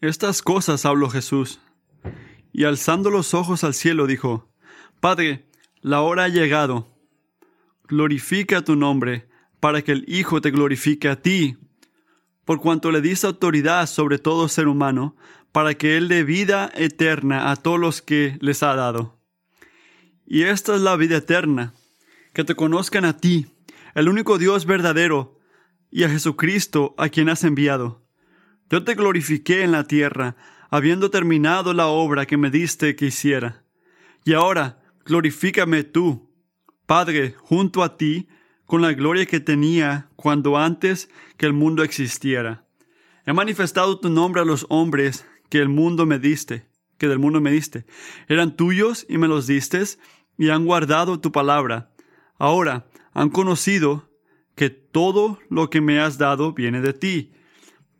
Estas cosas habló Jesús. Y alzando los ojos al cielo dijo, Padre, la hora ha llegado. Glorifica tu nombre, para que el Hijo te glorifique a ti, por cuanto le diste autoridad sobre todo ser humano, para que Él dé vida eterna a todos los que les ha dado. Y esta es la vida eterna, que te conozcan a ti, el único Dios verdadero, y a Jesucristo a quien has enviado. Yo te glorifiqué en la tierra, habiendo terminado la obra que me diste que hiciera. Y ahora, glorifícame tú, Padre, junto a ti, con la gloria que tenía cuando antes que el mundo existiera. He manifestado tu nombre a los hombres que el mundo me diste, que del mundo me diste. Eran tuyos y me los diste, y han guardado tu palabra. Ahora han conocido que todo lo que me has dado viene de ti,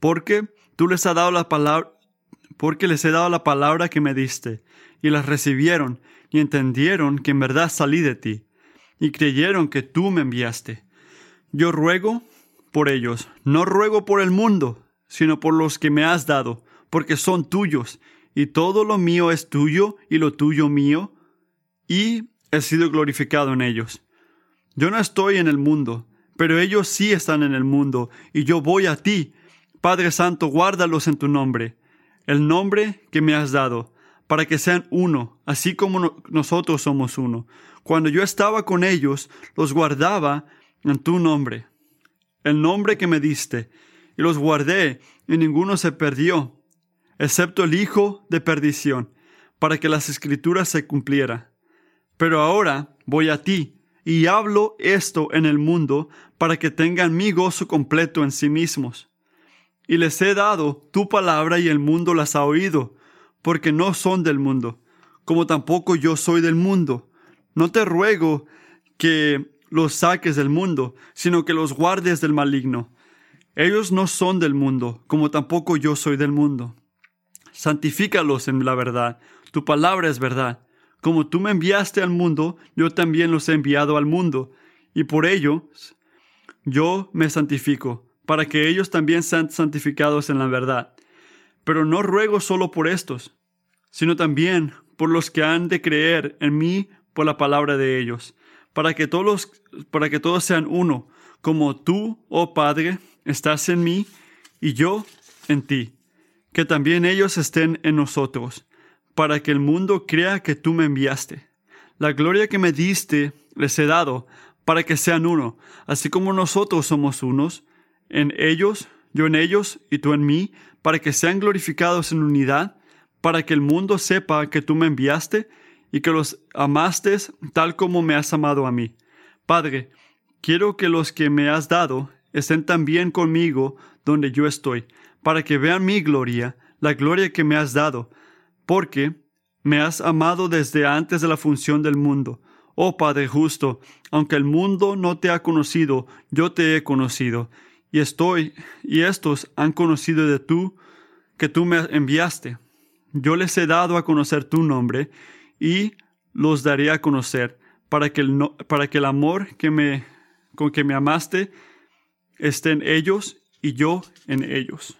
porque tú les has dado la palabra, porque les he dado la palabra que me diste, y las recibieron, y entendieron que en verdad salí de ti, y creyeron que tú me enviaste. Yo ruego por ellos, no ruego por el mundo, sino por los que me has dado, porque son tuyos, y todo lo mío es tuyo, y lo tuyo mío, y he sido glorificado en ellos. Yo no estoy en el mundo, pero ellos sí están en el mundo, y yo voy a ti. Padre Santo, guárdalos en tu nombre, el nombre que me has dado, para que sean uno, así como nosotros somos uno. Cuando yo estaba con ellos, los guardaba en tu nombre, el nombre que me diste, y los guardé, y ninguno se perdió, excepto el Hijo de perdición, para que las escrituras se cumplieran. Pero ahora voy a ti, y hablo esto en el mundo, para que tengan mi gozo completo en sí mismos y les he dado tu palabra y el mundo las ha oído, porque no son del mundo, como tampoco yo soy del mundo. No te ruego que los saques del mundo, sino que los guardes del maligno. Ellos no son del mundo, como tampoco yo soy del mundo. Santifícalos en la verdad. Tu palabra es verdad. Como tú me enviaste al mundo, yo también los he enviado al mundo, y por ello yo me santifico para que ellos también sean santificados en la verdad. Pero no ruego solo por estos, sino también por los que han de creer en mí por la palabra de ellos, para que todos, para que todos sean uno, como tú, oh Padre, estás en mí y yo en ti, que también ellos estén en nosotros, para que el mundo crea que tú me enviaste. La gloria que me diste les he dado, para que sean uno, así como nosotros somos unos, en ellos, yo en ellos y tú en mí, para que sean glorificados en unidad, para que el mundo sepa que tú me enviaste y que los amaste tal como me has amado a mí. Padre, quiero que los que me has dado estén también conmigo donde yo estoy, para que vean mi gloria, la gloria que me has dado, porque me has amado desde antes de la función del mundo. Oh Padre justo, aunque el mundo no te ha conocido, yo te he conocido y estoy, y estos han conocido de tú, que tú me enviaste. Yo les he dado a conocer tu nombre y los daré a conocer para que el, para que el amor que me, con que me amaste esté en ellos y yo en ellos.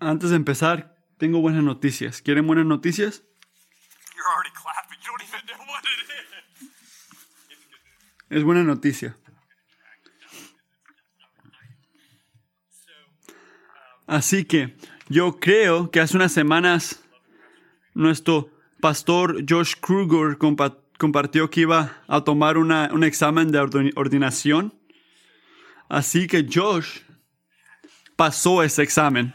Antes de empezar, tengo buenas noticias. ¿Quieren buenas noticias? Es buena noticia. Así que yo creo que hace unas semanas nuestro pastor Josh Kruger compartió que iba a tomar un examen de ordinación. Así que Josh pasó ese examen.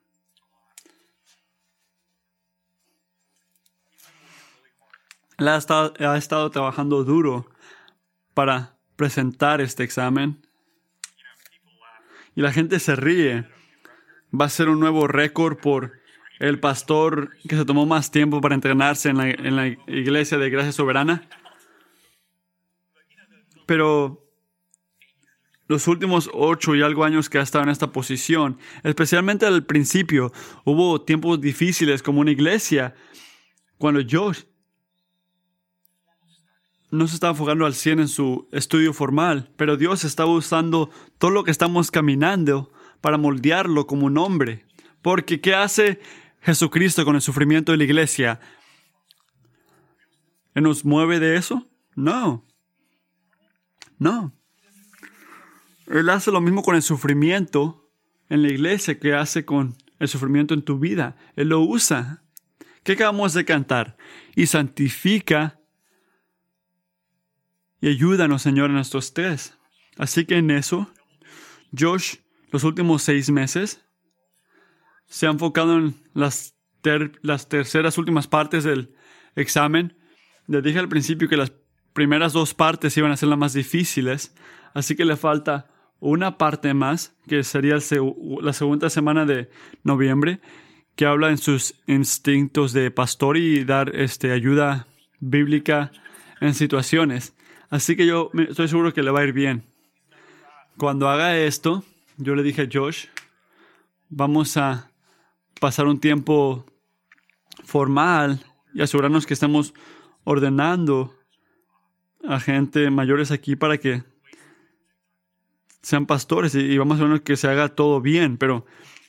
ha estado, ha estado trabajando duro para presentar este examen. Y la gente se ríe. Va a ser un nuevo récord por el pastor que se tomó más tiempo para entrenarse en la, en la iglesia de Gracia Soberana. Pero los últimos ocho y algo años que ha estado en esta posición, especialmente al principio, hubo tiempos difíciles como una iglesia, cuando Josh no se estaba enfocando al 100 en su estudio formal, pero Dios estaba usando todo lo que estamos caminando para moldearlo como un hombre. Porque ¿qué hace Jesucristo con el sufrimiento de la iglesia? ¿Nos mueve de eso? No. No. Él hace lo mismo con el sufrimiento en la iglesia que hace con el sufrimiento en tu vida. Él lo usa. ¿Qué acabamos de cantar? Y santifica y ayúdanos, Señor, en estos tres. Así que en eso, Josh, los últimos seis meses, se ha enfocado en las, las terceras últimas partes del examen. Le dije al principio que las primeras dos partes iban a ser las más difíciles, así que le falta una parte más, que sería la segunda semana de noviembre, que habla en sus instintos de pastor y dar este, ayuda bíblica en situaciones. Así que yo estoy seguro que le va a ir bien. Cuando haga esto, yo le dije a Josh, vamos a pasar un tiempo formal y asegurarnos que estamos ordenando a gente mayores aquí para que sean pastores y, vamos a ver que se haga todo bien, pero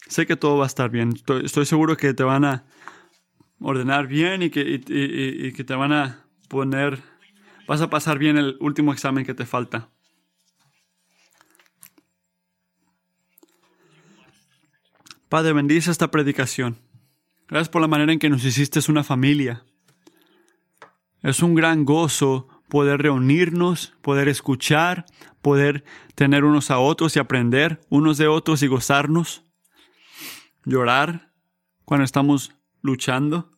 sé que todo va a estar bien. Estoy, seguro que te van a ordenar bien y que, que te van a poner, vas a pasar bien el último examen que te falta. Padre, bendice esta predicación. Gracias por la manera en que nos hiciste una familia. Es un gran gozo poder reunirnos, poder escuchar, poder tener unos a otros y aprender unos de otros y gozarnos, llorar cuando estamos luchando.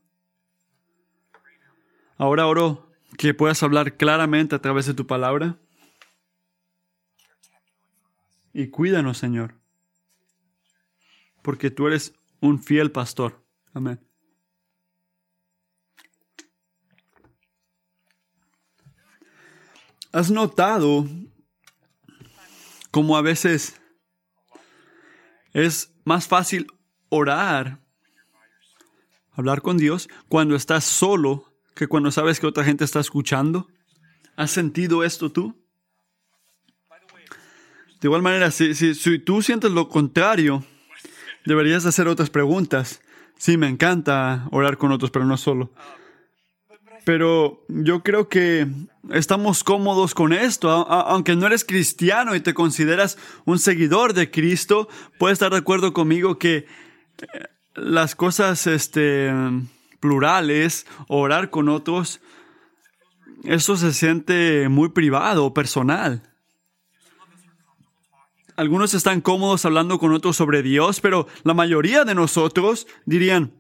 Ahora oro que puedas hablar claramente a través de tu palabra. Y cuídanos, Señor, porque tú eres un fiel pastor. Amén. ¿Has notado cómo a veces es más fácil orar, hablar con Dios, cuando estás solo que cuando sabes que otra gente está escuchando? ¿Has sentido esto tú? De igual manera, si, tú sientes lo contrario, deberías hacer otras preguntas. Sí, me encanta orar con otros, pero no solo. Pero yo creo que estamos cómodos con esto. Aunque no eres cristiano y te consideras un seguidor de Cristo, puedes estar de acuerdo conmigo que eh, las cosas este, plurales, orar con otros, eso se siente muy privado, personal. Algunos están cómodos hablando con otros sobre Dios, pero la mayoría de nosotros dirían,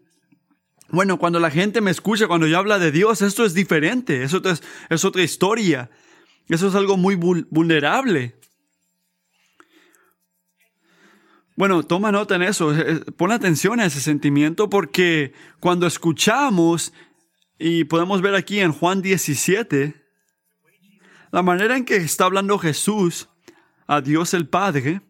bueno, cuando la gente me escucha, cuando yo habla de Dios, esto es diferente, eso es, es otra historia. Eso es algo muy vulnerable. Bueno, toma nota en eso, pon atención a ese sentimiento porque cuando escuchamos, y podemos ver aquí en Juan 17, la manera en que está hablando Jesús a Dios el Padre,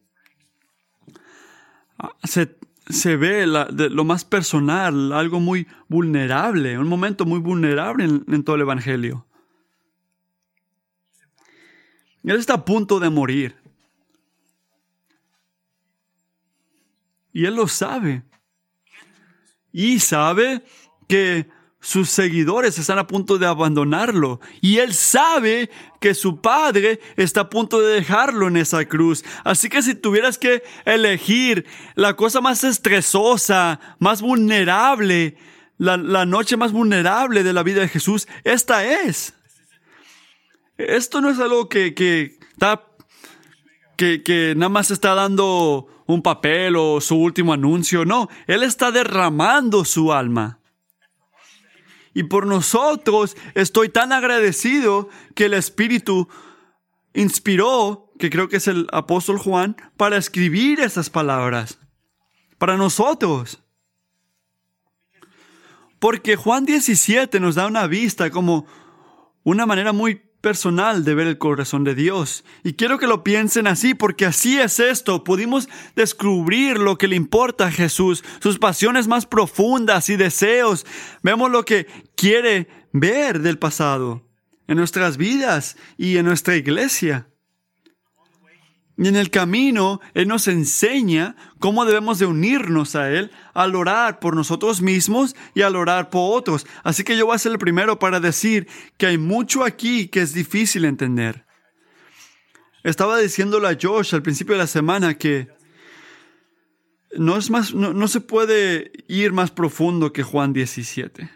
ah, se, se ve lo más personal, algo muy vulnerable, un momento muy vulnerable en, todo el Evangelio. Él está a punto de morir. Y él lo sabe. Y sabe que sus seguidores están a punto de abandonarlo y él sabe que su padre está a punto de dejarlo en esa cruz. Así que si tuvieras que elegir la cosa más estresosa, más vulnerable, la, noche más vulnerable de la vida de Jesús, esta es. Esto no es algo que, que, que, que nada más está dando un papel o su último anuncio. No, Él está derramando su alma. Y por nosotros estoy tan agradecido que el Espíritu inspiró, que creo que es el apóstol Juan, para escribir esas palabras. Para nosotros. Porque Juan 17 nos da una vista como una manera muy personal de ver el corazón de Dios. Y quiero que lo piensen así, porque así es esto. Pudimos descubrir lo que le importa a Jesús, sus pasiones más profundas y deseos. Vemos lo que quiere ver del pasado en nuestras vidas y en nuestra iglesia. Y en el camino, Él nos enseña cómo debemos de unirnos a Él al orar por nosotros mismos y al orar por otros. Así que yo voy a ser el primero para decir que hay mucho aquí que es difícil entender. Estaba diciéndole a Josh al principio de la semana que no, es más, no, no se puede ir más profundo que Juan 17.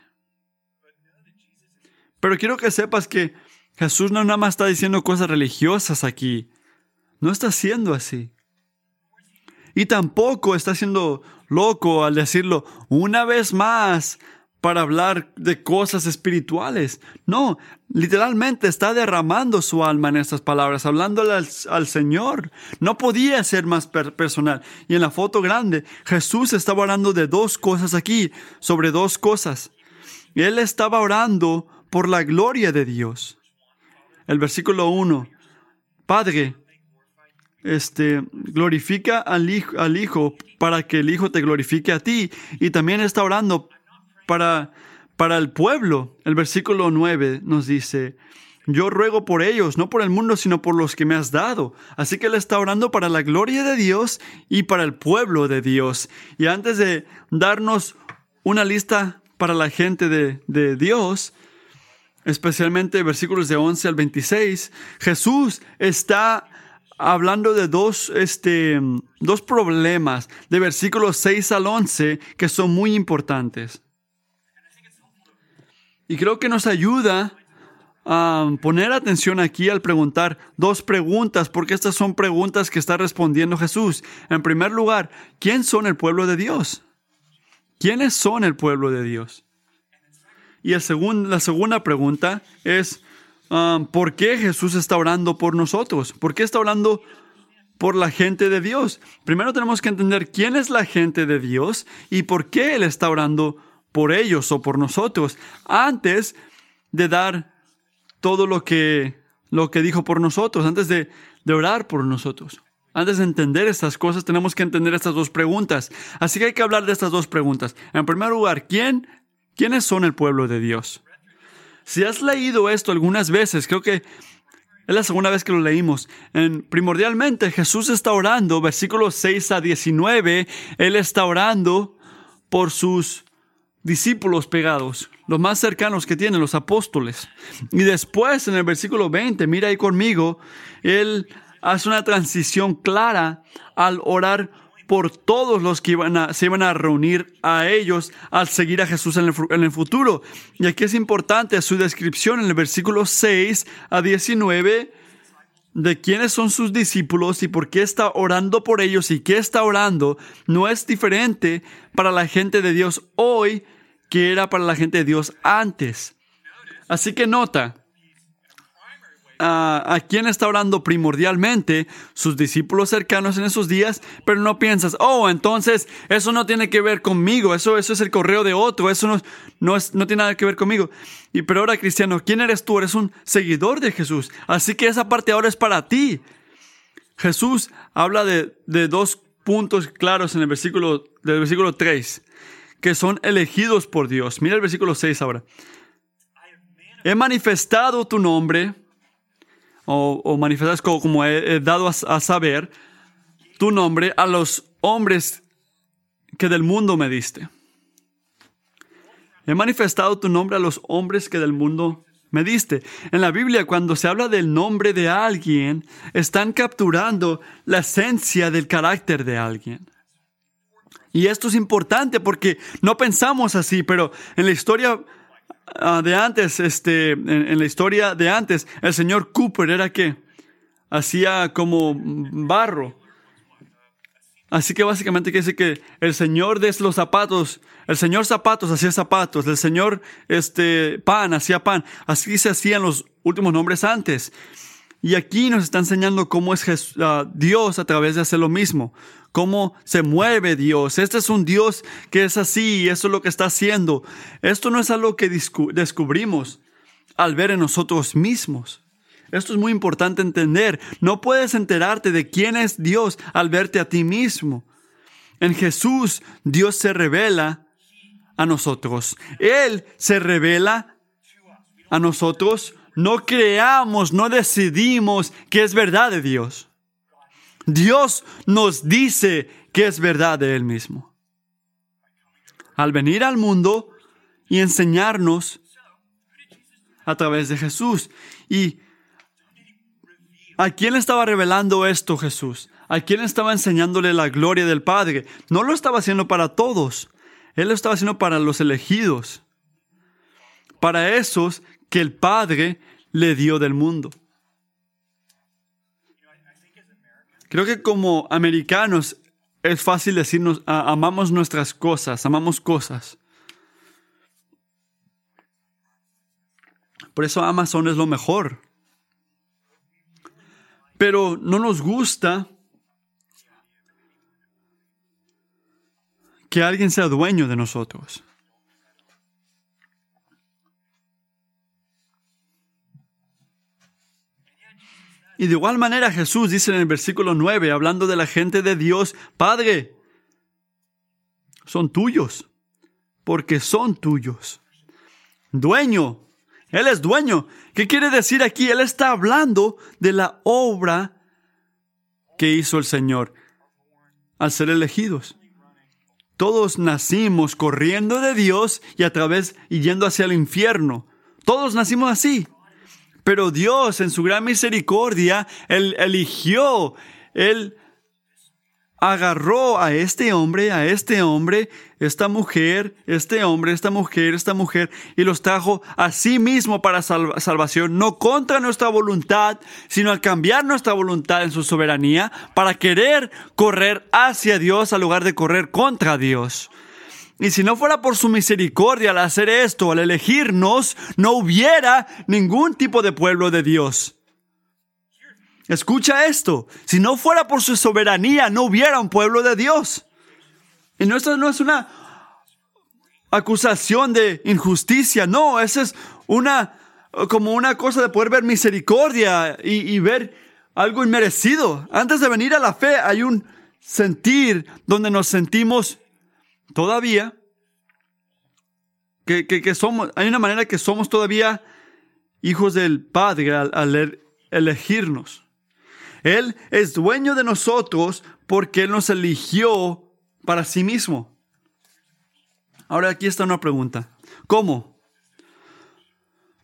Pero quiero que sepas que Jesús no nada más está diciendo cosas religiosas aquí. No está siendo así. Y tampoco está siendo loco al decirlo una vez más para hablar de cosas espirituales. No, literalmente está derramando su alma en estas palabras, hablándole al, Señor. No podía ser más personal. Y en la foto grande, Jesús estaba hablando de dos cosas aquí, sobre dos cosas. Él estaba orando por la gloria de Dios. El versículo 1. Padre, este, glorifica al hijo, al hijo para que el Hijo te glorifique a ti. Y también está orando para, para el pueblo. El versículo 9 nos dice, yo ruego por ellos, no por el mundo, sino por los que me has dado. Así que él está orando para la gloria de Dios y para el pueblo de Dios. Y antes de darnos una lista para la gente de, de Dios, especialmente versículos de 11 al 26, Jesús está hablando de dos, este, dos problemas de versículos 6 al 11 que son muy importantes. Y creo que nos ayuda a poner atención aquí al preguntar dos preguntas, porque estas son preguntas que está respondiendo Jesús. En primer lugar, ¿quién son el pueblo de Dios? ¿Quiénes son el pueblo de Dios? Y el la segunda pregunta es, Um, ¿por qué Jesús está orando por nosotros? ¿Por qué está orando por la gente de Dios? Primero tenemos que entender quién es la gente de Dios y por qué Él está orando por ellos o por nosotros antes de dar todo lo que, lo que dijo por nosotros, antes de, de orar por nosotros. Antes de entender estas cosas, tenemos que entender estas dos preguntas. Así que hay que hablar de estas dos preguntas. En primer lugar, ¿quién, ¿quiénes son el pueblo de Dios? Si has leído esto algunas veces, creo que es la segunda vez que lo leímos. En, primordialmente, Jesús está orando, versículos 6 a 19, Él está orando por sus discípulos pegados, los más cercanos que tienen, los apóstoles. Y después, en el versículo 20, mira ahí conmigo, Él hace una transición clara al orar por todos los que iban a, se iban a reunir a ellos al seguir a Jesús en el, en el futuro. Y aquí es importante su descripción en el versículo 6 a 19 de quiénes son sus discípulos y por qué está orando por ellos y qué está orando no es diferente para la gente de Dios hoy que era para la gente de Dios antes. Así que nota, a, quién está orando primordialmente, sus discípulos cercanos en esos días, pero no piensas, oh, entonces eso no tiene que ver conmigo, eso, eso es el correo de otro, eso no, no, es, no tiene nada que ver conmigo. Y pero ahora, cristiano, ¿quién eres tú? Eres un seguidor de Jesús, así que esa parte ahora es para ti. Jesús habla de, de dos puntos claros en el versículo, del versículo 3, que son elegidos por Dios. Mira el versículo 6 ahora. He manifestado tu nombre o, o manifestas como, he, dado a, saber tu nombre a los hombres que del mundo me diste. He manifestado tu nombre a los hombres que del mundo me diste. En la Biblia, cuando se habla del nombre de alguien, están capturando la esencia del carácter de alguien. Y esto es importante porque no pensamos así, pero en la historia Ah, de antes, este, en, la historia de antes, el señor Cooper era que hacía como barro. Así que básicamente quiere decir que el Señor de los zapatos, el Señor zapatos hacía zapatos, el Señor este, pan hacía pan. Así se hacían los últimos nombres antes. Y aquí nos está enseñando cómo es ah, Dios a través de hacer lo mismo, cómo se mueve Dios. Este es un Dios que es así y eso es lo que está haciendo. Esto no es algo que descubrimos al ver en nosotros mismos. Esto es muy importante entender. No puedes enterarte de quién es Dios al verte a ti mismo. En Jesús Dios se revela a nosotros. Él se revela a nosotros. No creamos, no decidimos que es verdad de Dios. Dios nos dice que es verdad de Él mismo. Al venir al mundo y enseñarnos a través de Jesús. Y ¿A quién le estaba revelando esto Jesús? ¿A quién estaba enseñándole la gloria del Padre? No lo estaba haciendo para todos. Él lo estaba haciendo para los elegidos. Para esos que el Padre le dio del mundo. Creo que como americanos es fácil decirnos, amamos nuestras cosas, amamos cosas. Por eso Amazon es lo mejor pero no nos gusta que alguien sea dueño de nosotros. Y de igual manera Jesús dice en el versículo 9, hablando de la gente de Dios, Padre, son tuyos, porque son tuyos. Dueño, él es dueño. ¿Qué quiere decir aquí? Él está hablando de la obra que hizo el Señor al ser elegidos. Todos nacimos corriendo de Dios y a través y yendo hacia el infierno. Todos nacimos así. Pero Dios en su gran misericordia, Él eligió, Él agarró a este hombre, a este hombre, esta mujer, este hombre, esta mujer, esta mujer, y los trajo a sí mismo para salvación, no contra nuestra voluntad, sino al cambiar nuestra voluntad en su soberanía, para querer correr hacia Dios al lugar de correr contra Dios. Y si no fuera por su misericordia al hacer esto, al elegirnos, no hubiera ningún tipo de pueblo de Dios. Escucha esto. Si no fuera por su soberanía, no hubiera un pueblo de Dios. Y no, esto no es una acusación de injusticia. No, eso es una, como una cosa de poder ver misericordia y, y ver algo inmerecido. Antes de venir a la fe hay un sentir donde nos sentimos todavía que, que, somos, hay una manera que somos todavía hijos del Padre al, al elegirnos. Él es dueño de nosotros porque Él nos eligió para sí mismo. Ahora aquí está una pregunta. ¿Cómo?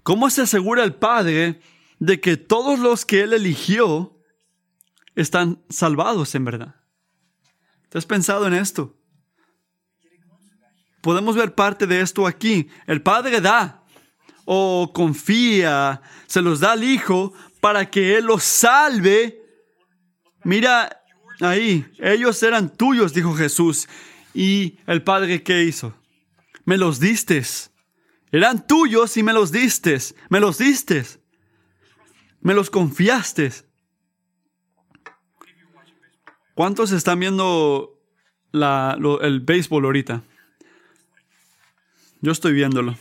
¿Cómo se asegura el Padre de que todos los que Él eligió están salvados en verdad? ¿Te has pensado en esto? Podemos ver parte de esto aquí. El Padre da o confía, se los da al Hijo para que Él los salve Mira ahí, ellos eran tuyos, dijo Jesús. ¿Y el Padre qué hizo? Me los diste. Eran tuyos y me los diste. Me los diste. Me los confiaste. ¿Cuántos están viendo el béisbol ahorita? Yo estoy viéndolo.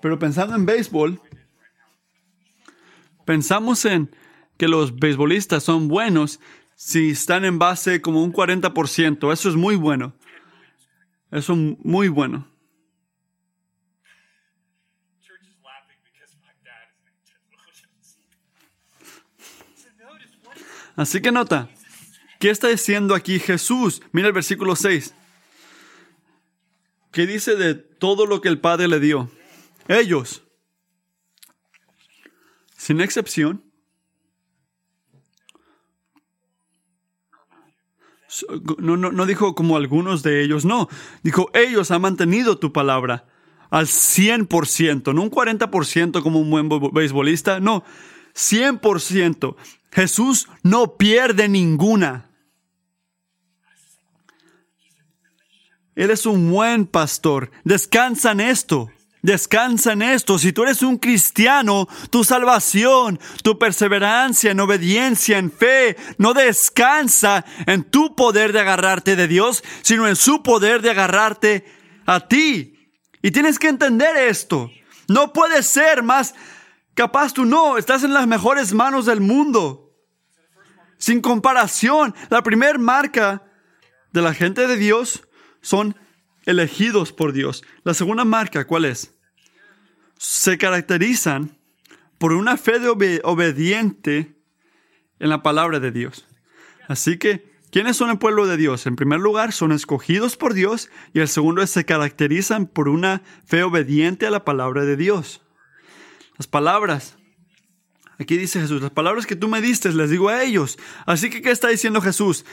Pero pensando en béisbol, pensamos en que los beisbolistas son buenos si están en base como un 40%. Eso es muy bueno. Eso es muy bueno. Así que nota, ¿qué está diciendo aquí Jesús? Mira el versículo 6. ¿Qué dice de todo lo que el Padre le dio? Ellos, sin excepción, no, no, no dijo como algunos de ellos, no, dijo, ellos han mantenido tu palabra. al 100%, no un 40% como un buen beisbolista, no, 100%. Jesús no pierde ninguna. Él es un buen pastor. Descansa en esto. Descansa en esto. Si tú eres un cristiano, tu salvación, tu perseverancia en obediencia, en fe, no descansa en tu poder de agarrarte de Dios, sino en su poder de agarrarte a ti. Y tienes que entender esto. No puedes ser más capaz tú no. Estás en las mejores manos del mundo. Sin comparación, la primera marca de la gente de Dios son elegidos por Dios. La segunda marca, ¿cuál es? Se caracterizan por una fe de obediente en la palabra de Dios. Así que, ¿quiénes son el pueblo de Dios? En primer lugar, son escogidos por Dios y el segundo es se caracterizan por una fe obediente a la palabra de Dios. Las palabras. Aquí dice Jesús, las palabras que tú me diste les digo a ellos. Así que, ¿qué está diciendo Jesús?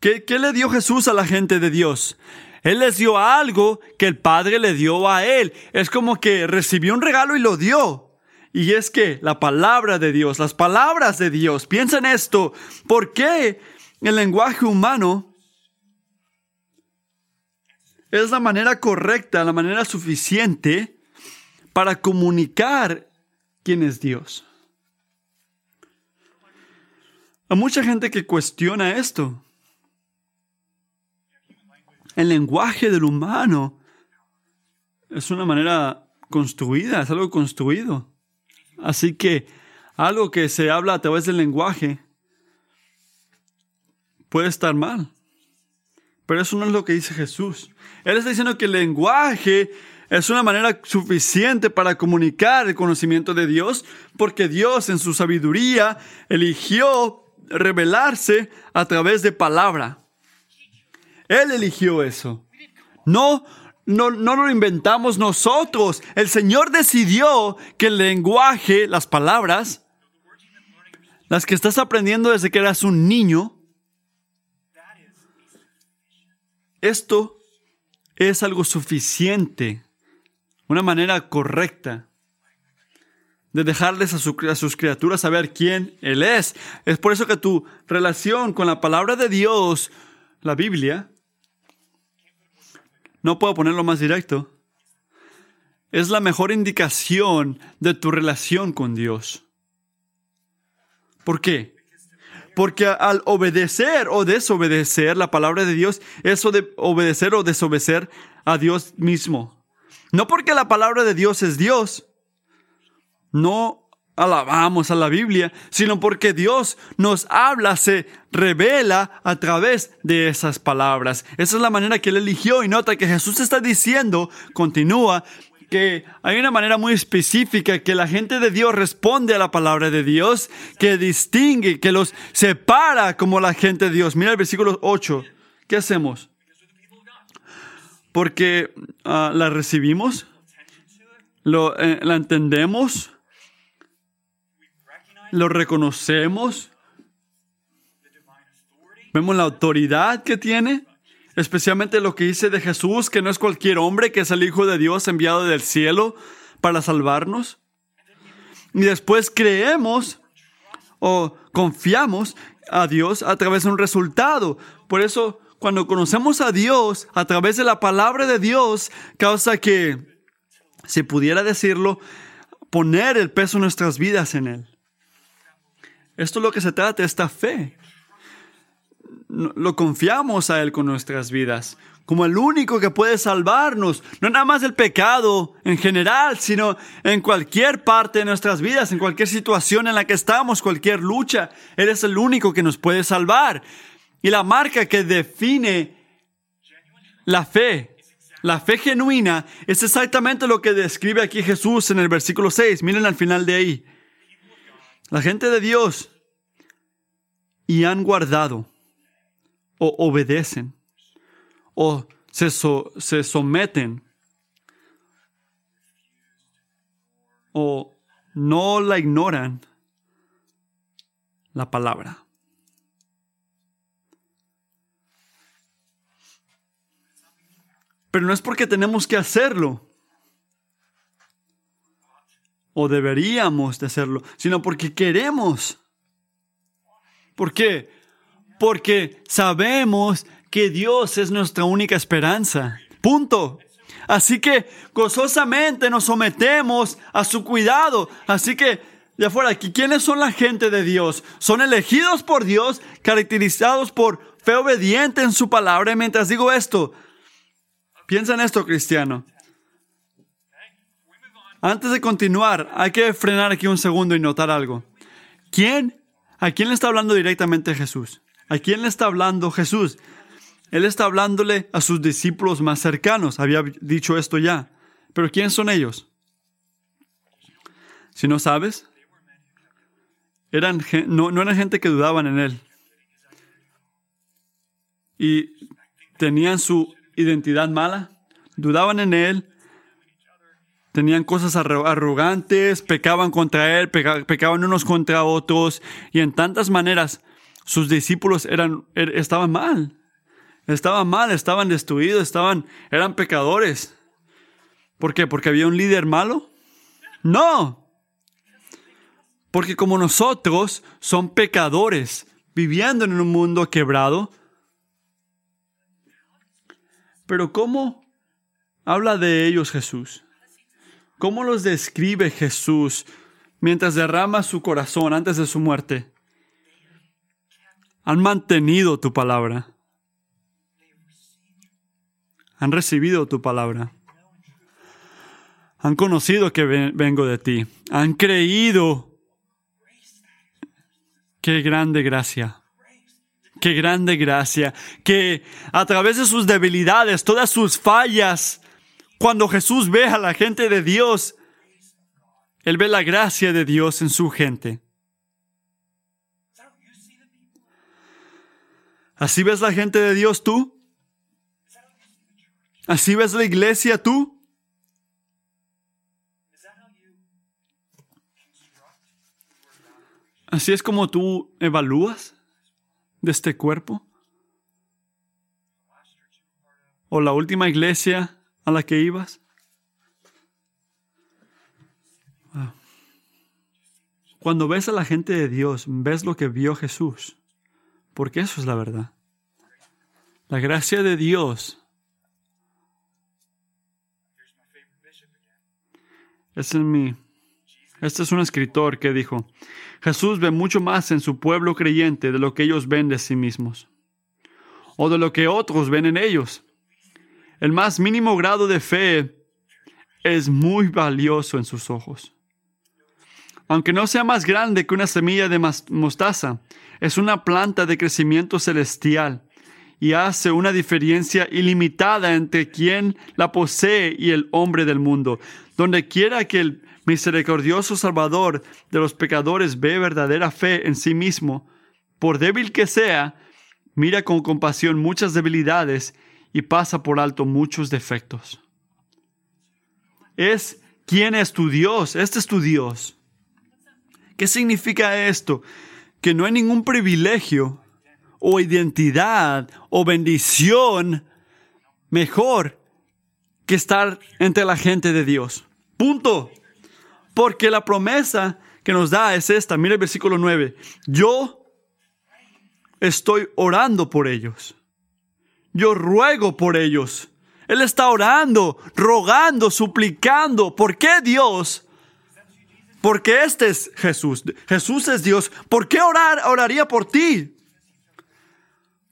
¿Qué, le dio Jesús a la gente de Dios? Él les dio algo que el Padre le dio a Él. Es como que recibió un regalo y lo dio. Y es que la palabra de Dios, las palabras de Dios, piensa en esto. ¿Por qué el lenguaje humano es la manera correcta, la manera suficiente para comunicar quién es Dios? Hay mucha gente que cuestiona esto el lenguaje del humano es una manera construida, es algo construido. Así que algo que se habla a través del lenguaje puede estar mal. Pero eso no es lo que dice Jesús. Él está diciendo que el lenguaje es una manera suficiente para comunicar el conocimiento de Dios, porque Dios en su sabiduría eligió revelarse a través de palabra. Él eligió eso. No, no, no lo inventamos nosotros. El Señor decidió que el lenguaje, las palabras, las que estás aprendiendo desde que eras un niño, esto es algo suficiente, una manera correcta de dejarles a, a, sus criaturas saber quién Él es. Es por eso que tu relación con la palabra de Dios, la Biblia, no puedo ponerlo más directo, es la mejor indicación de tu relación con Dios. ¿Por qué? Porque al obedecer o desobedecer la palabra de Dios, eso de obedecer o desobedecer a Dios mismo. No porque la palabra de Dios es Dios. No alabamos a la Biblia, sino porque Dios nos habla, se revela a través de esas palabras. Esa es la manera que Él eligió y nota que Jesús está diciendo, continúa, que hay una manera muy específica que la gente de Dios responde a la palabra de Dios, que distingue, que los separa como la gente de Dios. Mira el versículo 8. ¿Qué hacemos? Porque ah, la recibimos, lo, eh, la entendemos, lo reconocemos, vemos la autoridad que tiene, especialmente lo que dice de Jesús, que no es cualquier hombre, que es el Hijo de Dios enviado del cielo para salvarnos. Y después creemos o confiamos a Dios a través de un resultado. Por eso, cuando conocemos a Dios a través de la palabra de Dios, causa que, si pudiera decirlo, poner el peso de nuestras vidas en Él. Esto es lo que se trata, esta fe. Lo confiamos a Él con nuestras vidas, como el único que puede salvarnos, no nada más del pecado en general, sino en cualquier parte de nuestras vidas, en cualquier situación en la que estamos, cualquier lucha. Él es el único que nos puede salvar. Y la marca que define la fe, la fe genuina, es exactamente lo que describe aquí Jesús en el versículo 6. Miren al final de ahí la gente de Dios, y han guardado o obedecen o se, se someten o no la ignoran la palabra. Pero no es porque tenemos que hacerlo. O deberíamos de hacerlo, sino porque queremos. ¿Por qué? Porque sabemos que Dios es nuestra única esperanza. Punto. Así que gozosamente nos sometemos a su cuidado. Así que, de afuera, ¿quiénes son la gente de Dios? Son elegidos por Dios, caracterizados por fe obediente en su palabra. Y mientras digo esto, piensa en esto, cristiano. Antes de continuar, hay que frenar aquí un segundo y notar algo. ¿Quién? ¿A quién le está hablando directamente Jesús? ¿A quién le está hablando Jesús? Él está hablándole a sus discípulos más cercanos. Había dicho esto ya. Pero ¿quiénes son ellos? Si no sabes, eran, no, no eran gente que dudaban en Él. Y tenían su identidad mala, dudaban en Él, tenían cosas arrogantes, pecaban contra Él, pecaban unos contra otros, y en tantas maneras sus discípulos eran, er, estaban mal. Estaban mal, estaban destruidos, estaban, eran pecadores. ¿Por qué? ¿Porque había un líder malo? No. Porque como nosotros son pecadores, viviendo en un mundo quebrado. Pero ¿cómo habla de ellos Jesús? ¿Cómo los describe Jesús mientras derrama su corazón antes de su muerte? Han mantenido tu palabra han recibido tu palabra. Han conocido que vengo de ti. Han creído. Qué grande gracia. Qué grande gracia. Que a través de sus debilidades, todas sus fallas, cuando Jesús ve a la gente de Dios, Él ve la gracia de Dios en su gente. ¿Así ves la gente de Dios tú? ¿Así ves la iglesia tú? ¿Así es como tú evalúas de este cuerpo? ¿O la última iglesia a la que ibas? Ah. Cuando ves a la gente de Dios, ves lo que vio Jesús, porque eso es la verdad. La gracia de Dios Este es mi. Este es un escritor que dijo: Jesús ve mucho más en su pueblo creyente de lo que ellos ven de sí mismos, o de lo que otros ven en ellos. El más mínimo grado de fe es muy valioso en sus ojos. Aunque no sea más grande que una semilla de mostaza, es una planta de crecimiento celestial y hace una diferencia ilimitada entre quien la posee y el hombre del mundo. Donde quiera que el misericordioso Salvador de los pecadores ve verdadera fe en sí mismo, por débil que sea, mira con compasión muchas debilidades y pasa por alto muchos defectos. Es quién es tu Dios, este es tu Dios. ¿Qué significa esto? Que no hay ningún privilegio o identidad o bendición mejor que estar entre la gente de Dios. Punto. Porque la promesa que nos da es esta. Mira el versículo 9. Yo estoy orando por ellos. Yo ruego por ellos. Él está orando, rogando, suplicando. ¿Por qué Dios? Porque este es Jesús. Jesús es Dios. ¿Por qué orar, oraría por ti?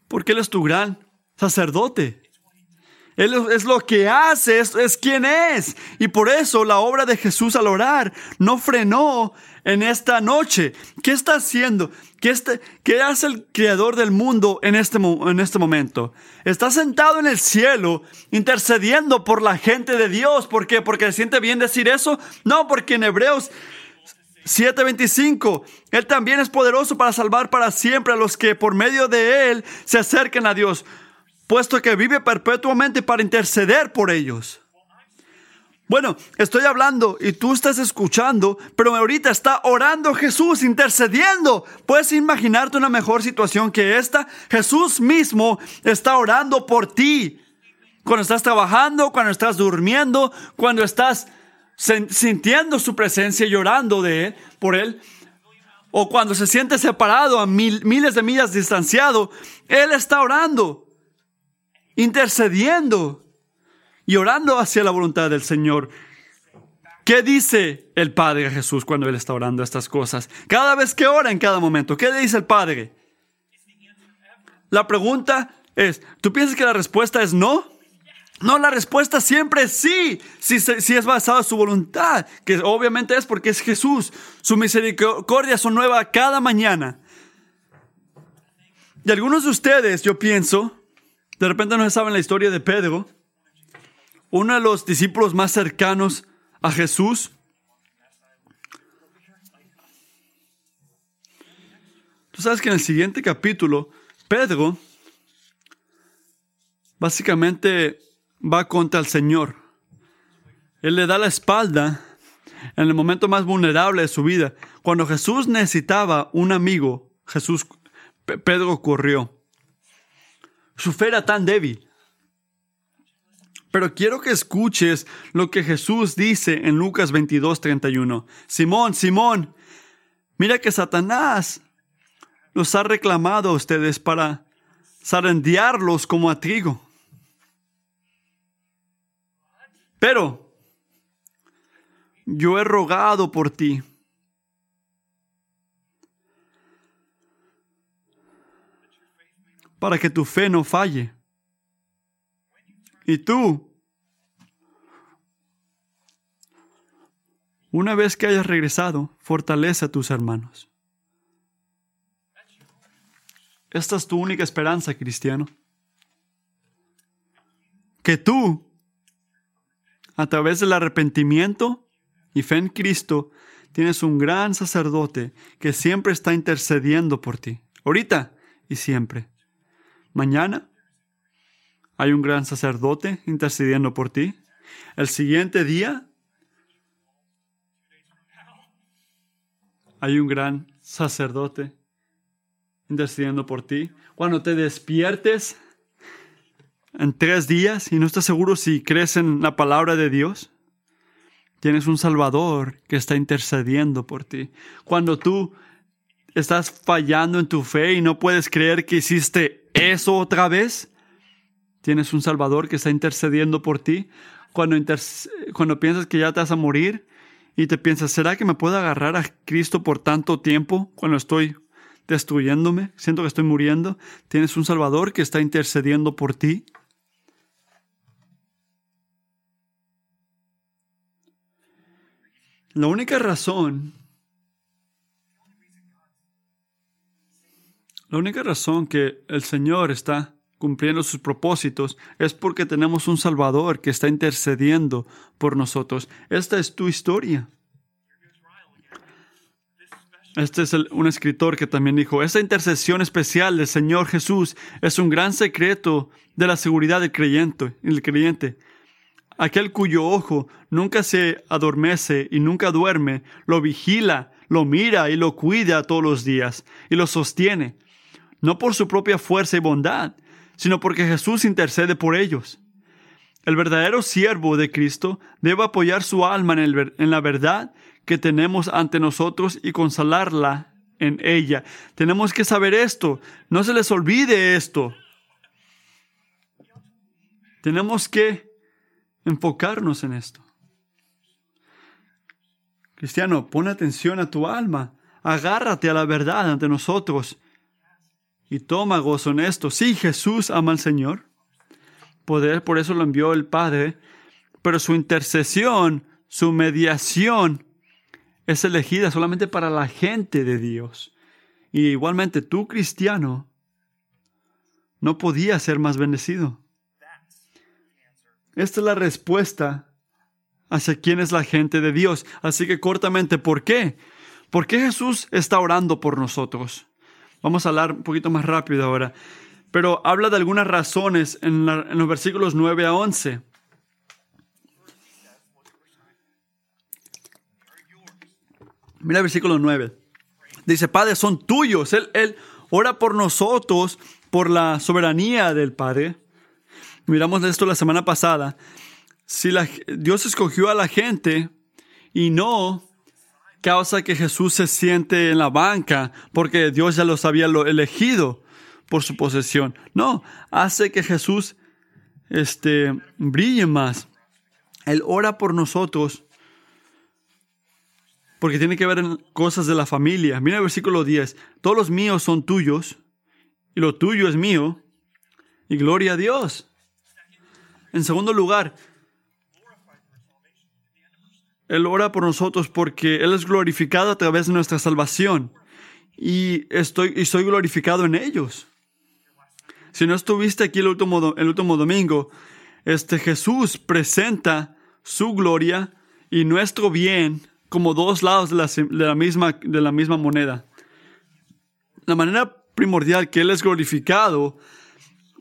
Porque Él es tu gran sacerdote. Él es lo que hace, es, es quien es. Y por eso la obra de Jesús al orar no frenó en esta noche. ¿Qué está haciendo? ¿Qué, este, qué hace el creador del mundo en este, en este momento? Está sentado en el cielo intercediendo por la gente de Dios. ¿Por qué? ¿Porque siente bien decir eso? No, porque en Hebreos 7:25, Él también es poderoso para salvar para siempre a los que por medio de Él se acerquen a Dios puesto que vive perpetuamente para interceder por ellos. Bueno, estoy hablando y tú estás escuchando, pero ahorita está orando Jesús, intercediendo. ¿Puedes imaginarte una mejor situación que esta? Jesús mismo está orando por ti. Cuando estás trabajando, cuando estás durmiendo, cuando estás sintiendo su presencia, llorando de él, por él, o cuando se siente separado a miles de millas distanciado, él está orando, intercediendo y orando hacia la voluntad del Señor. ¿Qué dice el Padre Jesús cuando Él está orando estas cosas? Cada vez que ora en cada momento, ¿qué le dice el Padre? La pregunta es, ¿tú piensas que la respuesta es no? No, la respuesta siempre es sí, si, si es basada en su voluntad, que obviamente es porque es Jesús. Su misericordia son nueva cada mañana. Y algunos de ustedes, yo pienso, de repente no saben la historia de Pedro, uno de los discípulos más cercanos a Jesús. Tú sabes que en el siguiente capítulo, Pedro básicamente va contra el Señor. Él le da la espalda en el momento más vulnerable de su vida. Cuando Jesús necesitaba un amigo, Jesús, Pedro corrió. Su fe era tan débil pero quiero que escuches lo que Jesús dice en Lucas 22, 31. Simón, Simón, mira que Satanás los ha reclamado a ustedes para zarandearlos como a trigo. Pero yo he rogado por ti. Para que tu fe no falle. Y tú, una vez que hayas regresado, fortalece a tus hermanos. Esta es tu única esperanza, cristiano. Que tú, a través del arrepentimiento y fe en Cristo, tienes un gran sacerdote que siempre está intercediendo por ti. Ahorita y siempre. Mañana hay un gran sacerdote intercediendo por ti. El siguiente día hay un gran sacerdote intercediendo por ti. Cuando te despiertes en tres días y no estás seguro si crees en la palabra de Dios, tienes un Salvador que está intercediendo por ti. Cuando tú estás fallando en tu fe y no puedes creer que hiciste eso otra vez, Tienes un Salvador que está intercediendo por ti. Cuando, cuando piensas que ya te vas a morir y te piensas, ¿será que me puedo agarrar a Cristo por tanto tiempo cuando estoy destruyéndome? Siento que estoy muriendo. Tienes un Salvador que está intercediendo por ti. La única razón, la única razón que el Señor está cumpliendo sus propósitos, es porque tenemos un Salvador que está intercediendo por nosotros. Esta es tu historia. Este es un escritor que también dijo, esta intercesión especial del Señor Jesús es un gran secreto de la seguridad del creyente, el creyente. Aquel cuyo ojo nunca se adormece y nunca duerme, lo vigila, lo mira y lo cuida todos los días y lo sostiene, no por su propia fuerza y bondad, sino porque Jesús intercede por ellos. El verdadero siervo de Cristo debe apoyar su alma en, la verdad que tenemos ante nosotros y consolarla en ella. Tenemos que saber esto. No se les olvide esto. Tenemos que enfocarnos en esto. Cristiano, pon atención a tu alma. Agárrate a la verdad ante nosotros y toma gozo en esto. Sí, Jesús ama al Señor. Poder, por eso lo envió el Padre. Pero su intercesión, su mediación, es elegida solamente para la gente de Dios. Y igualmente tú, cristiano, no podías ser más bendecido. Esta es la respuesta hacia quién es la gente de Dios. Así que cortamente, ¿por qué? ¿Por qué Jesús está orando por nosotros? Vamos a hablar un poquito más rápido ahora. Pero habla de algunas razones en, los versículos 9 a 11. Mira el versículo 9. Dice, Padre, son tuyos. Él, él ora por nosotros, por la soberanía del Padre. Miramos esto la semana pasada. Si la, Dios escogió a la gente y no causa que Jesús se siente en la banca porque Dios ya los había elegido por su posesión. No, hace que Jesús este, brille más. Él ora por nosotros porque tiene que ver en cosas de la familia. Mira el versículo 10. Todos los míos son tuyos y lo tuyo es mío. Y gloria a Dios. En segundo lugar, Él ora por nosotros porque Él es glorificado a través de nuestra salvación. Y, estoy, y soy glorificado en ellos. Si no estuviste aquí el último, el último domingo, este Jesús presenta su gloria y nuestro bien como dos lados de la, misma, de la misma moneda. La manera primordial que Él es glorificado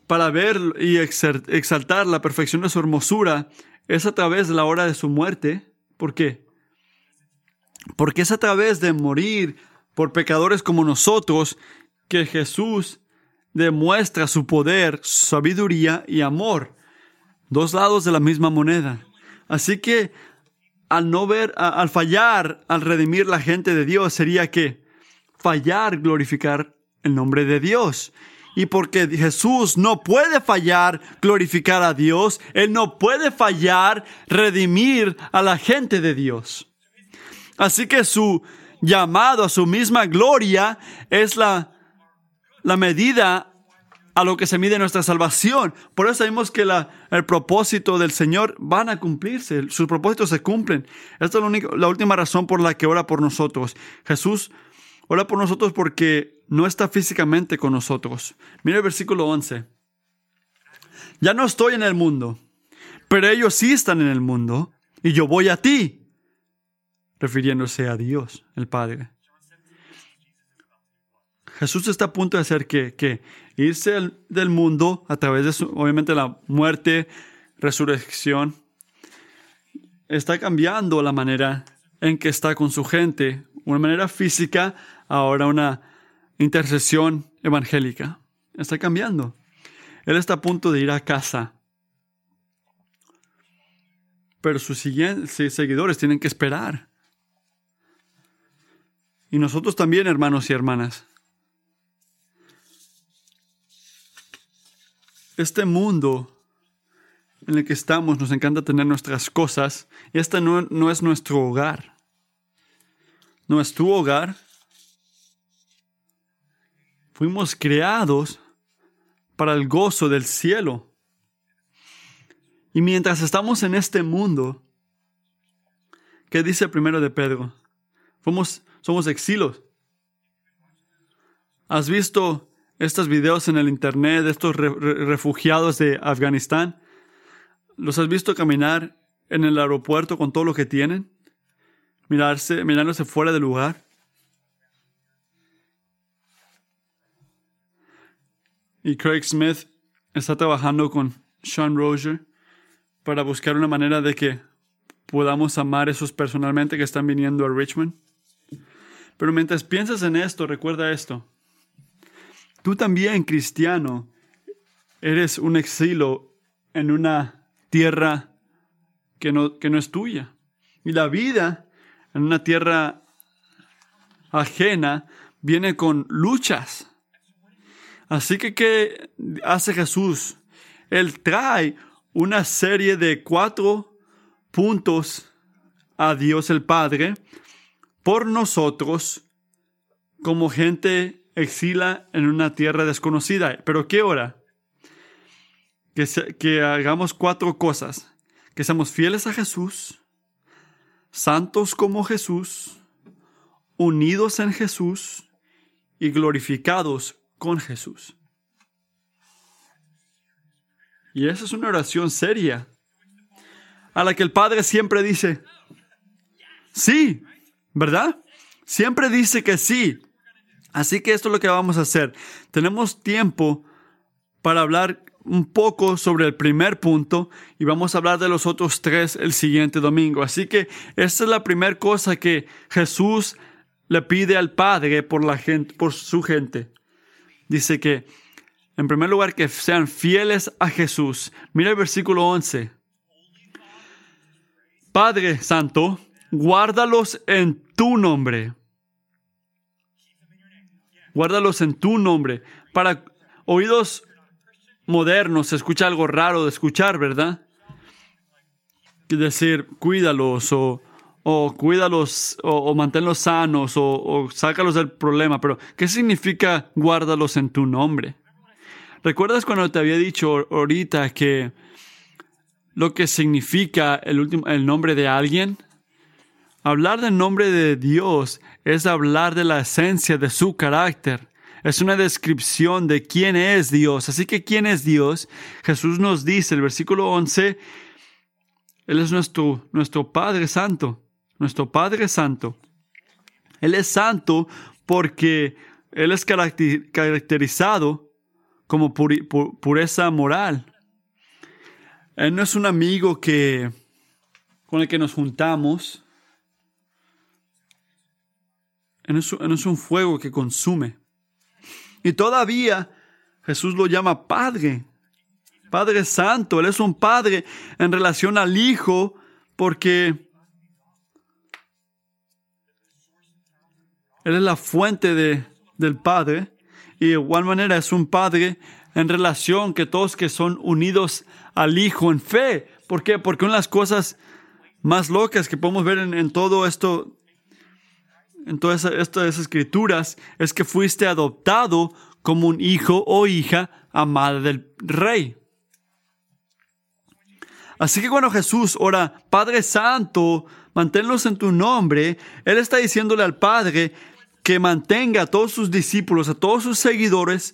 para ver y exaltar la perfección de su hermosura es a través de la hora de su muerte. ¿Por qué? Porque es a través de morir por pecadores como nosotros que Jesús demuestra su poder, sabiduría y amor. Dos lados de la misma moneda. Así que al no ver, al fallar, al redimir la gente de Dios, sería que fallar, glorificar el nombre de Dios. Y porque Jesús no puede fallar, glorificar a Dios, Él no puede fallar, redimir a la gente de Dios. Así que su llamado a su misma gloria es la, la medida a lo que se mide nuestra salvación. Por eso sabemos que el propósito del Señor van a cumplirse, sus propósitos se cumplen. Esta es la, la última razón por la que ora por nosotros. Jesús ora por nosotros porque no está físicamente con nosotros. Mira el versículo 11. Ya no estoy en el mundo, pero ellos sí están en el mundo y yo voy a ti, refiriéndose a Dios, el Padre. Jesús está a punto de hacer que, que irse del mundo a través de su, obviamente la muerte, resurrección, está cambiando la manera en que está con su gente, una manera física, ahora una intercesión evangélica. Está cambiando. Él está a punto de ir a casa. Pero sus seguidores tienen que esperar. Y nosotros también, hermanos y hermanas. este mundo en el que estamos nos encanta tener nuestras cosas y este no, no es nuestro hogar. No es tu hogar. Fuimos creados para el gozo del cielo. Y mientras estamos en este mundo, ¿qué dice primero de Pedro? Somos, somos exilos. ¿Has visto estos videos en el internet de estos refugiados de Afganistán? ¿Los has visto caminar en el aeropuerto con todo lo que tienen? Mirarse, mirándose fuera del lugar. Y Craig Smith está trabajando con Sean Roger para buscar una manera de que podamos amar esos personalmente que están viniendo a Richmond. Pero mientras piensas en esto, recuerda esto. Tú también, cristiano, eres un exilio en una tierra que no, que no es tuya. Y la vida en una tierra ajena viene con luchas. Así que, ¿qué hace Jesús? Él trae una serie de cuatro puntos a Dios el Padre por nosotros como gente exila en una tierra desconocida. ¿Pero qué hora? Que, que hagamos cuatro cosas. Que seamos fieles a Jesús, santos como Jesús, unidos en Jesús y glorificados con Jesús. Y esa es una oración seria, a la que el Padre siempre dice, sí, ¿verdad? Siempre dice que sí. Así que esto es lo que vamos a hacer. Tenemos tiempo para hablar un poco sobre el primer punto y vamos a hablar de los otros tres el siguiente domingo. Así que esta es la primera cosa que Jesús le pide al Padre por, la gente, por su gente. Dice que, en primer lugar, que sean fieles a Jesús. Mira el versículo 11. Padre Santo, guárdalos en tu nombre. Guárdalos en tu nombre. Para oídos modernos se escucha algo raro de escuchar, ¿verdad? Decir, cuídalos o, o cuídalos o, o manténlos sanos o, sácalos del problema. Pero, ¿qué significa guárdalos en tu nombre? ¿Recuerdas cuando te había dicho ahorita que lo que significa el, último, el nombre de alguien? Hablar del nombre de Dios es hablar de la esencia de su carácter. Es una descripción de quién es Dios. Así que quién es Dios? Jesús nos dice, el versículo 11, Él es nuestro, nuestro Padre Santo, nuestro Padre Santo. Él es santo porque Él es caracterizado como pureza moral. Él no es un amigo que, con el que nos juntamos no es un fuego que consume. Y todavía Jesús lo llama Padre. Padre Santo. Él es un Padre en relación al Hijo porque Él es la fuente de, del Padre. Y de igual manera es un Padre en relación que todos que son unidos al Hijo en fe. ¿Por qué? Porque una de las cosas más locas que podemos ver en, en todo esto en todas estas escrituras es que fuiste adoptado como un hijo o hija amada del rey. Así que cuando Jesús ora, Padre Santo, manténlos en tu nombre, Él está diciéndole al Padre que mantenga a todos sus discípulos, a todos sus seguidores,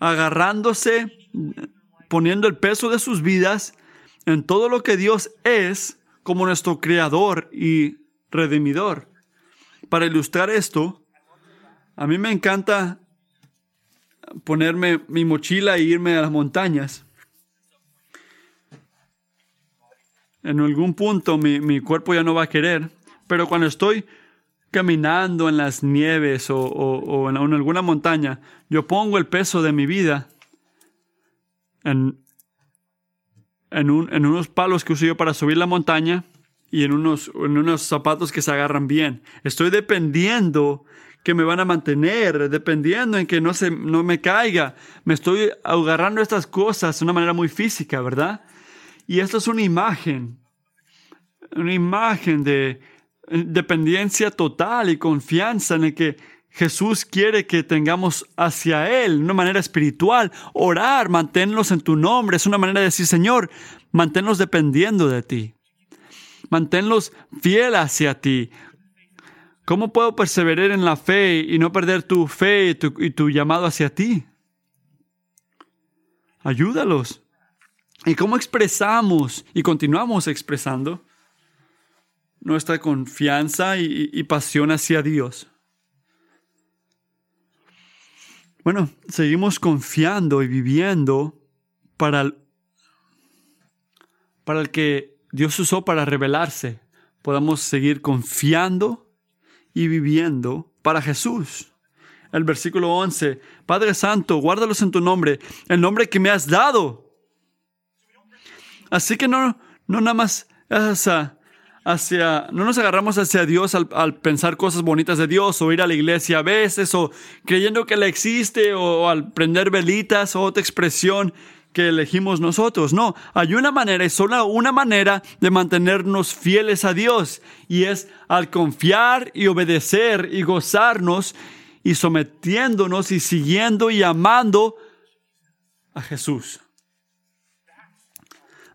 agarrándose, poniendo el peso de sus vidas en todo lo que Dios es como nuestro creador y redimidor para ilustrar esto, a mí me encanta ponerme mi mochila e irme a las montañas. En algún punto mi, cuerpo ya no va a querer, pero cuando estoy caminando en las nieves o, en, alguna montaña, yo pongo el peso de mi vida en, en, unos palos que uso yo para subir la montaña y en unos, en unos zapatos que se agarran bien. Estoy dependiendo que me van a mantener, dependiendo en que no, se, no me caiga. Me estoy agarrando estas cosas de una manera muy física, ¿verdad? Y esto es una imagen, una imagen de dependencia total y confianza en el que Jesús quiere que tengamos hacia Él, una manera espiritual. Orar, manténlos en tu nombre, es una manera de decir, Señor, manténlos dependiendo de ti. Manténlos fiel hacia ti. ¿Cómo puedo perseverar en la fe y no perder tu fe y tu, llamado hacia ti? Ayúdalos. ¿Y cómo expresamos y continuamos expresando nuestra confianza y, pasión hacia Dios? Bueno, seguimos confiando y viviendo para para el que Dios usó para revelarse, podamos seguir confiando y viviendo para Jesús. El versículo 11, Padre Santo, guárdalos en tu nombre, el nombre que me has dado. Así que no, no nada más hacia, hacia, no nos agarramos hacia Dios al, pensar cosas bonitas de Dios o ir a la iglesia a veces o creyendo que Él existe o al prender velitas o otra expresión que elegimos nosotros. No, hay una manera, es solo una manera de mantenernos fieles a Dios y es al confiar y obedecer y gozarnos y sometiéndonos y siguiendo y amando a Jesús.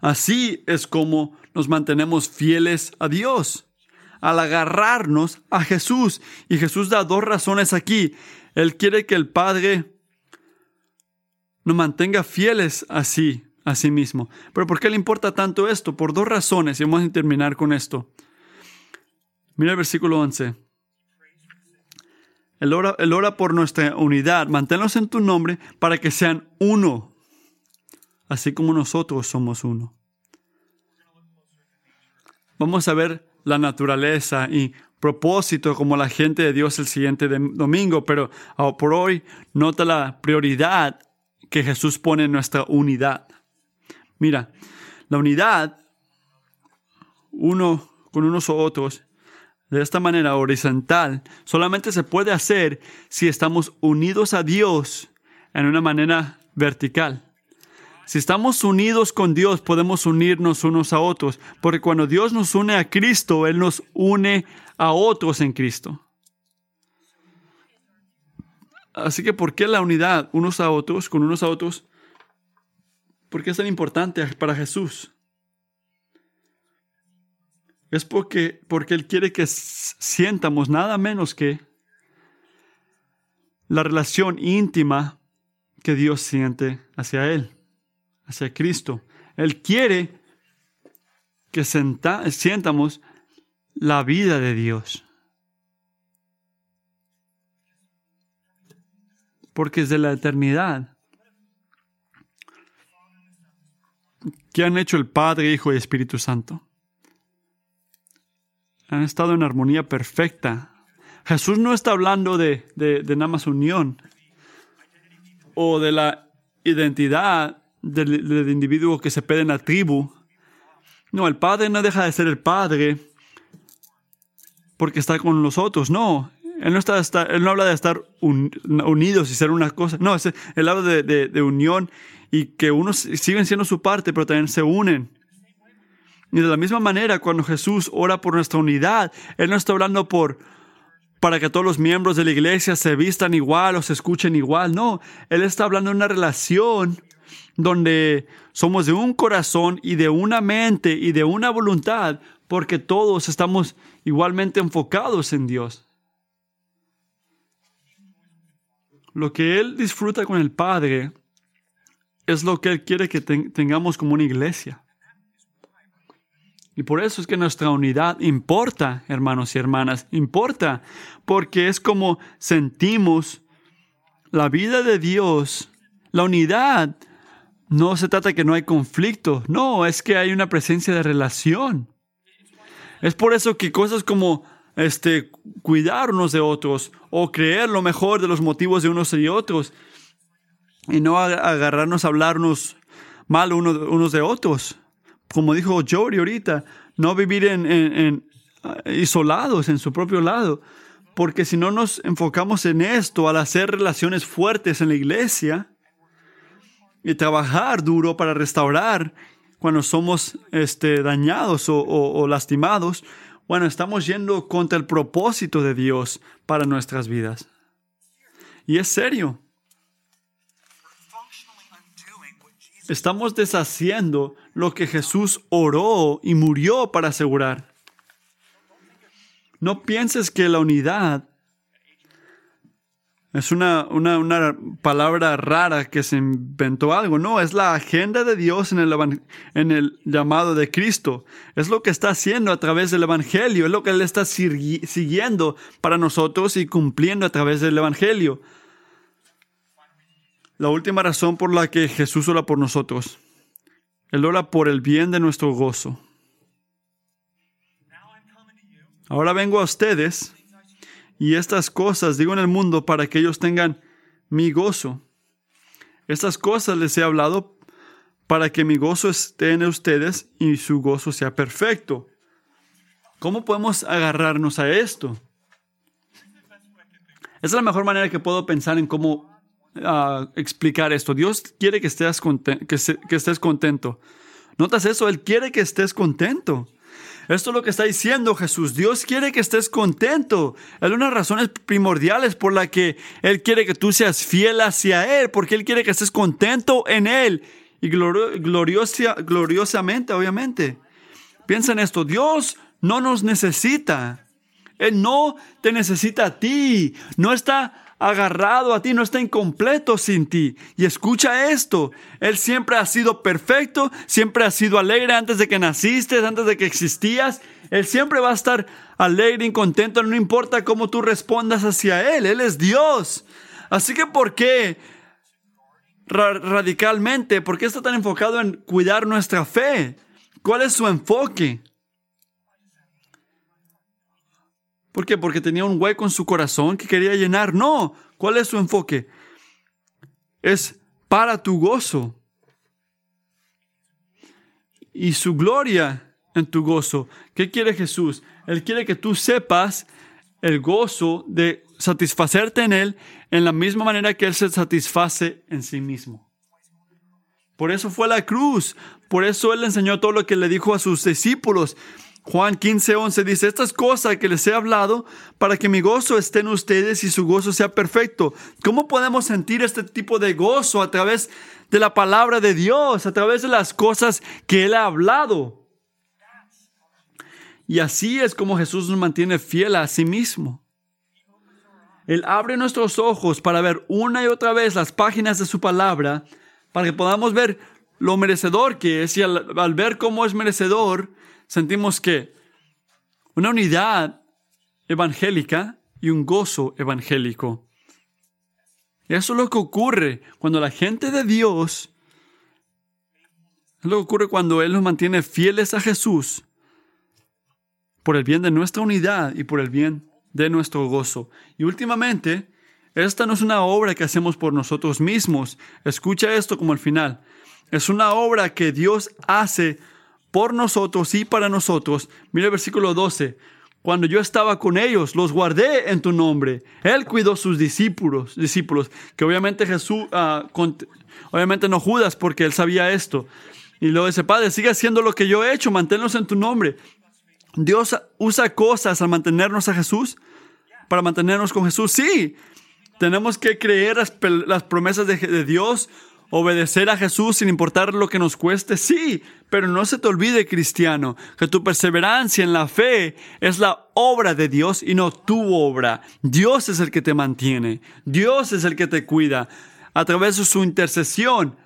Así es como nos mantenemos fieles a Dios, al agarrarnos a Jesús. Y Jesús da dos razones aquí. Él quiere que el Padre nos mantenga fieles así, a sí mismo. Pero ¿por qué le importa tanto esto? Por dos razones, y vamos a terminar con esto. Mira el versículo 11. El ora, el ora por nuestra unidad. Manténlos en tu nombre para que sean uno, así como nosotros somos uno. Vamos a ver la naturaleza y propósito como la gente de Dios el siguiente domingo, pero ah, por hoy nota la prioridad que Jesús pone en nuestra unidad. Mira, la unidad, uno con unos u otros, de esta manera horizontal solamente se puede hacer si estamos unidos a Dios en una manera vertical. Si estamos unidos con Dios, podemos unirnos unos a otros, porque cuando Dios nos une a Cristo, Él nos une a otros en Cristo. Así que, ¿por qué la unidad unos a otros, con unos a otros? ¿Por qué es tan importante para Jesús? Es porque, porque Él quiere que sientamos nada menos que la relación íntima que Dios siente hacia Él, hacia Cristo. Él quiere que sientamos la vida de Dios. Porque es de la eternidad. ¿Qué han hecho el Padre, Hijo y Espíritu Santo? han estado en armonía perfecta. Jesús no está hablando de, de, nada más unión o de la identidad del, individuo que se pide en la tribu. No, el Padre no deja de ser el Padre porque está con nosotros. No, Él no, está, él no habla de estar unidos y ser una cosa. No, Él habla de, de unión y que unos siguen siendo su parte, pero también se unen. Y de la misma manera, cuando Jesús ora por nuestra unidad, Él no está hablando por para que todos los miembros de la iglesia se vistan igual o se escuchen igual. No, Él está hablando de una relación donde somos de un corazón y de una mente y de una voluntad, porque todos estamos igualmente enfocados en Dios. Lo que Él disfruta con el Padre es lo que Él quiere que tengamos como una iglesia. Y por eso es que nuestra unidad importa, hermanos y hermanas, importa, porque es como sentimos la vida de Dios. La unidad no se trata que no hay conflicto, no, es que hay una presencia de relación. Es por eso que cosas como este, cuidar unos de otros o creer lo mejor de los motivos de unos y otros y no agarrarnos a hablarnos mal unos de otros como dijo Jory ahorita, no vivir en, isolados en su propio lado. Porque si no nos enfocamos en esto, al hacer relaciones fuertes en la iglesia y trabajar duro para restaurar cuando somos este, dañados o lastimados, bueno, estamos yendo contra el propósito de Dios para nuestras vidas. Y es serio. Estamos deshaciendo lo que Jesús oró y murió para asegurar. No pienses que la unidad es una, palabra rara que se inventó algo. No, es la agenda de Dios en el, en el llamado de Cristo. Es lo que está haciendo a través del Evangelio. Es lo que Él está siguiendo para nosotros y cumpliendo a través del Evangelio. La última razón por la que Jesús ora por nosotros. Él ora por el bien de nuestro gozo. Ahora vengo a ustedes y estas cosas digo en el mundo para que ellos tengan mi gozo. Estas cosas les he hablado para que mi gozo esté en ustedes y su gozo sea perfecto. ¿Cómo podemos agarrarnos a esto? Esa es la mejor manera que puedo pensar en cómo explicar esto. Dios quiere que estés, que, estés contento. ¿Notas eso? Él quiere que estés contento. Esto es lo que está diciendo Jesús. Dios quiere que estés contento. Es una de las razones primordiales por la que Él quiere que tú seas fiel hacia Él, porque Él quiere que estés contento en Él y gloriosa, gloriosamente, obviamente. Piensa en esto. Dios no nos necesita. Él no te necesita a ti. No está agarrado a ti, no está incompleto sin ti. Y escucha esto, Él siempre ha sido perfecto, siempre ha sido alegre antes de que naciste, antes de que existías. Él siempre va a estar alegre y contento, no importa cómo tú respondas hacia Él, Él es Dios. Así que, ¿por qué? radicalmente, ¿por qué está tan enfocado en cuidar nuestra fe? ¿Cuál es su enfoque? ¿Por qué? Porque tenía un hueco en su corazón que quería llenar. No, ¿cuál es su enfoque? Es para tu gozo y su gloria en tu gozo. ¿Qué quiere Jesús? Él quiere que tú sepas el gozo de satisfacerte en Él en la misma manera que Él se satisface en sí mismo. Por eso fue la cruz. Por eso Él enseñó todo lo que le dijo a sus discípulos. Juan 15, 11 dice, estas cosas que les he hablado para que mi gozo esté en ustedes y su gozo sea perfecto. ¿Cómo podemos sentir este tipo de gozo a través de la palabra de Dios, a través de las cosas que Él ha hablado? Y así es como Jesús nos mantiene fiel a sí mismo. Él abre nuestros ojos para ver una y otra vez las páginas de su palabra, para que podamos ver lo merecedor que es y al, ver cómo es merecedor, sentimos que una unidad evangélica y un gozo evangélico. Eso es lo que ocurre cuando la gente de Dios, es lo que ocurre cuando Él nos mantiene fieles a Jesús por el bien de nuestra unidad y por el bien de nuestro gozo. Y últimamente, esta no es una obra que hacemos por nosotros mismos. Escucha esto como el final. Es una obra que Dios hace por nosotros y para nosotros. Mira el versículo 12. Cuando yo estaba con ellos, los guardé en tu nombre. Él cuidó sus discípulos, discípulos, que obviamente Jesús, uh, obviamente no Judas, porque él sabía esto. Y luego dice, Padre, sigue haciendo lo que yo he hecho, manténlos en tu nombre. Dios usa cosas al mantenernos a Jesús, para mantenernos con Jesús. Sí, tenemos que creer las, promesas de Dios, obedecer a Jesús sin importar lo que nos cueste. Sí, pero no se te olvide, cristiano, que tu perseverancia en la fe es la obra de Dios y no tu obra. Dios es el que te mantiene. Dios es el que te cuida a través de su intercesión.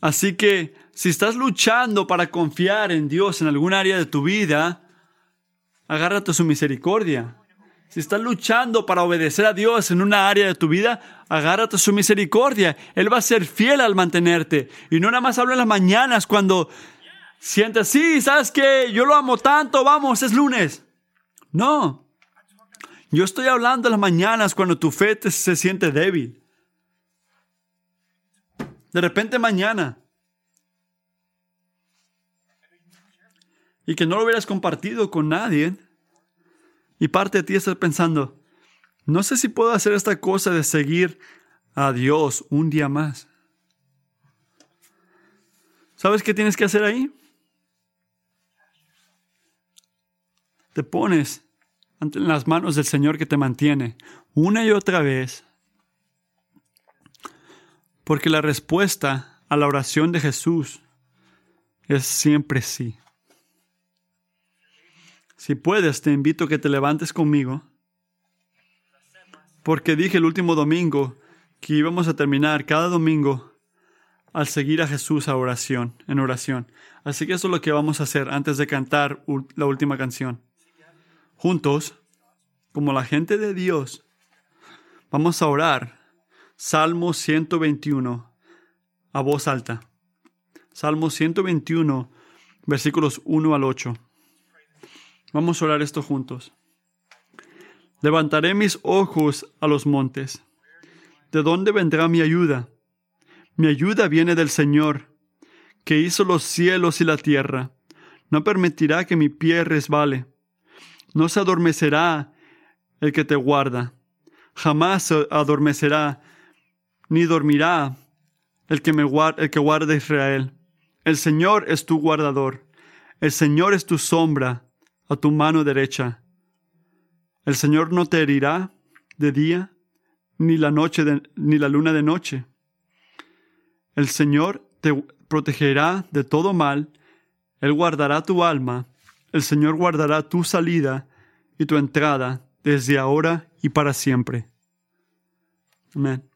Así que si estás luchando para confiar en Dios en algún área de tu vida, agárrate a su misericordia. Si estás luchando para obedecer a Dios en una área de tu vida, agárrate a su misericordia. Él va a ser fiel al mantenerte. Y no nada más hablo en las mañanas cuando sientes, sí, sabes que yo lo amo tanto, vamos, es lunes. No. Yo estoy hablando en las mañanas cuando tu fe se siente débil. De repente mañana y que no lo hubieras compartido con nadie. Y parte de ti está pensando, no sé si puedo hacer esta cosa de seguir a Dios un día más. ¿Sabes qué tienes que hacer ahí? Te pones ante las manos del Señor que te mantiene una y otra vez. Porque la respuesta a la oración de Jesús es siempre sí. Si puedes, te invito a que te levantes conmigo. Porque dije el último domingo que íbamos a terminar cada domingo al seguir a Jesús a oración, en oración. Así que eso es lo que vamos a hacer antes de cantar la última canción. Juntos, como la gente de Dios, vamos a orar Salmo 121 a voz alta. Salmo 121, versículos 1 al 8. Vamos a orar esto juntos. Levantaré mis ojos a los montes. ¿De dónde vendrá mi ayuda? Mi ayuda viene del Señor, que hizo los cielos y la tierra. No permitirá que mi pie resbale. No se adormecerá el que te guarda. Jamás se adormecerá, ni dormirá el que, me guarda, el que guarda Israel. El Señor es tu guardador. El Señor es tu sombra a tu mano derecha. El Señor no te herirá de día, ni la noche ni la luna de noche. El Señor te protegerá de todo mal, Él guardará tu alma, el Señor guardará tu salida y tu entrada desde ahora y para siempre. Amén.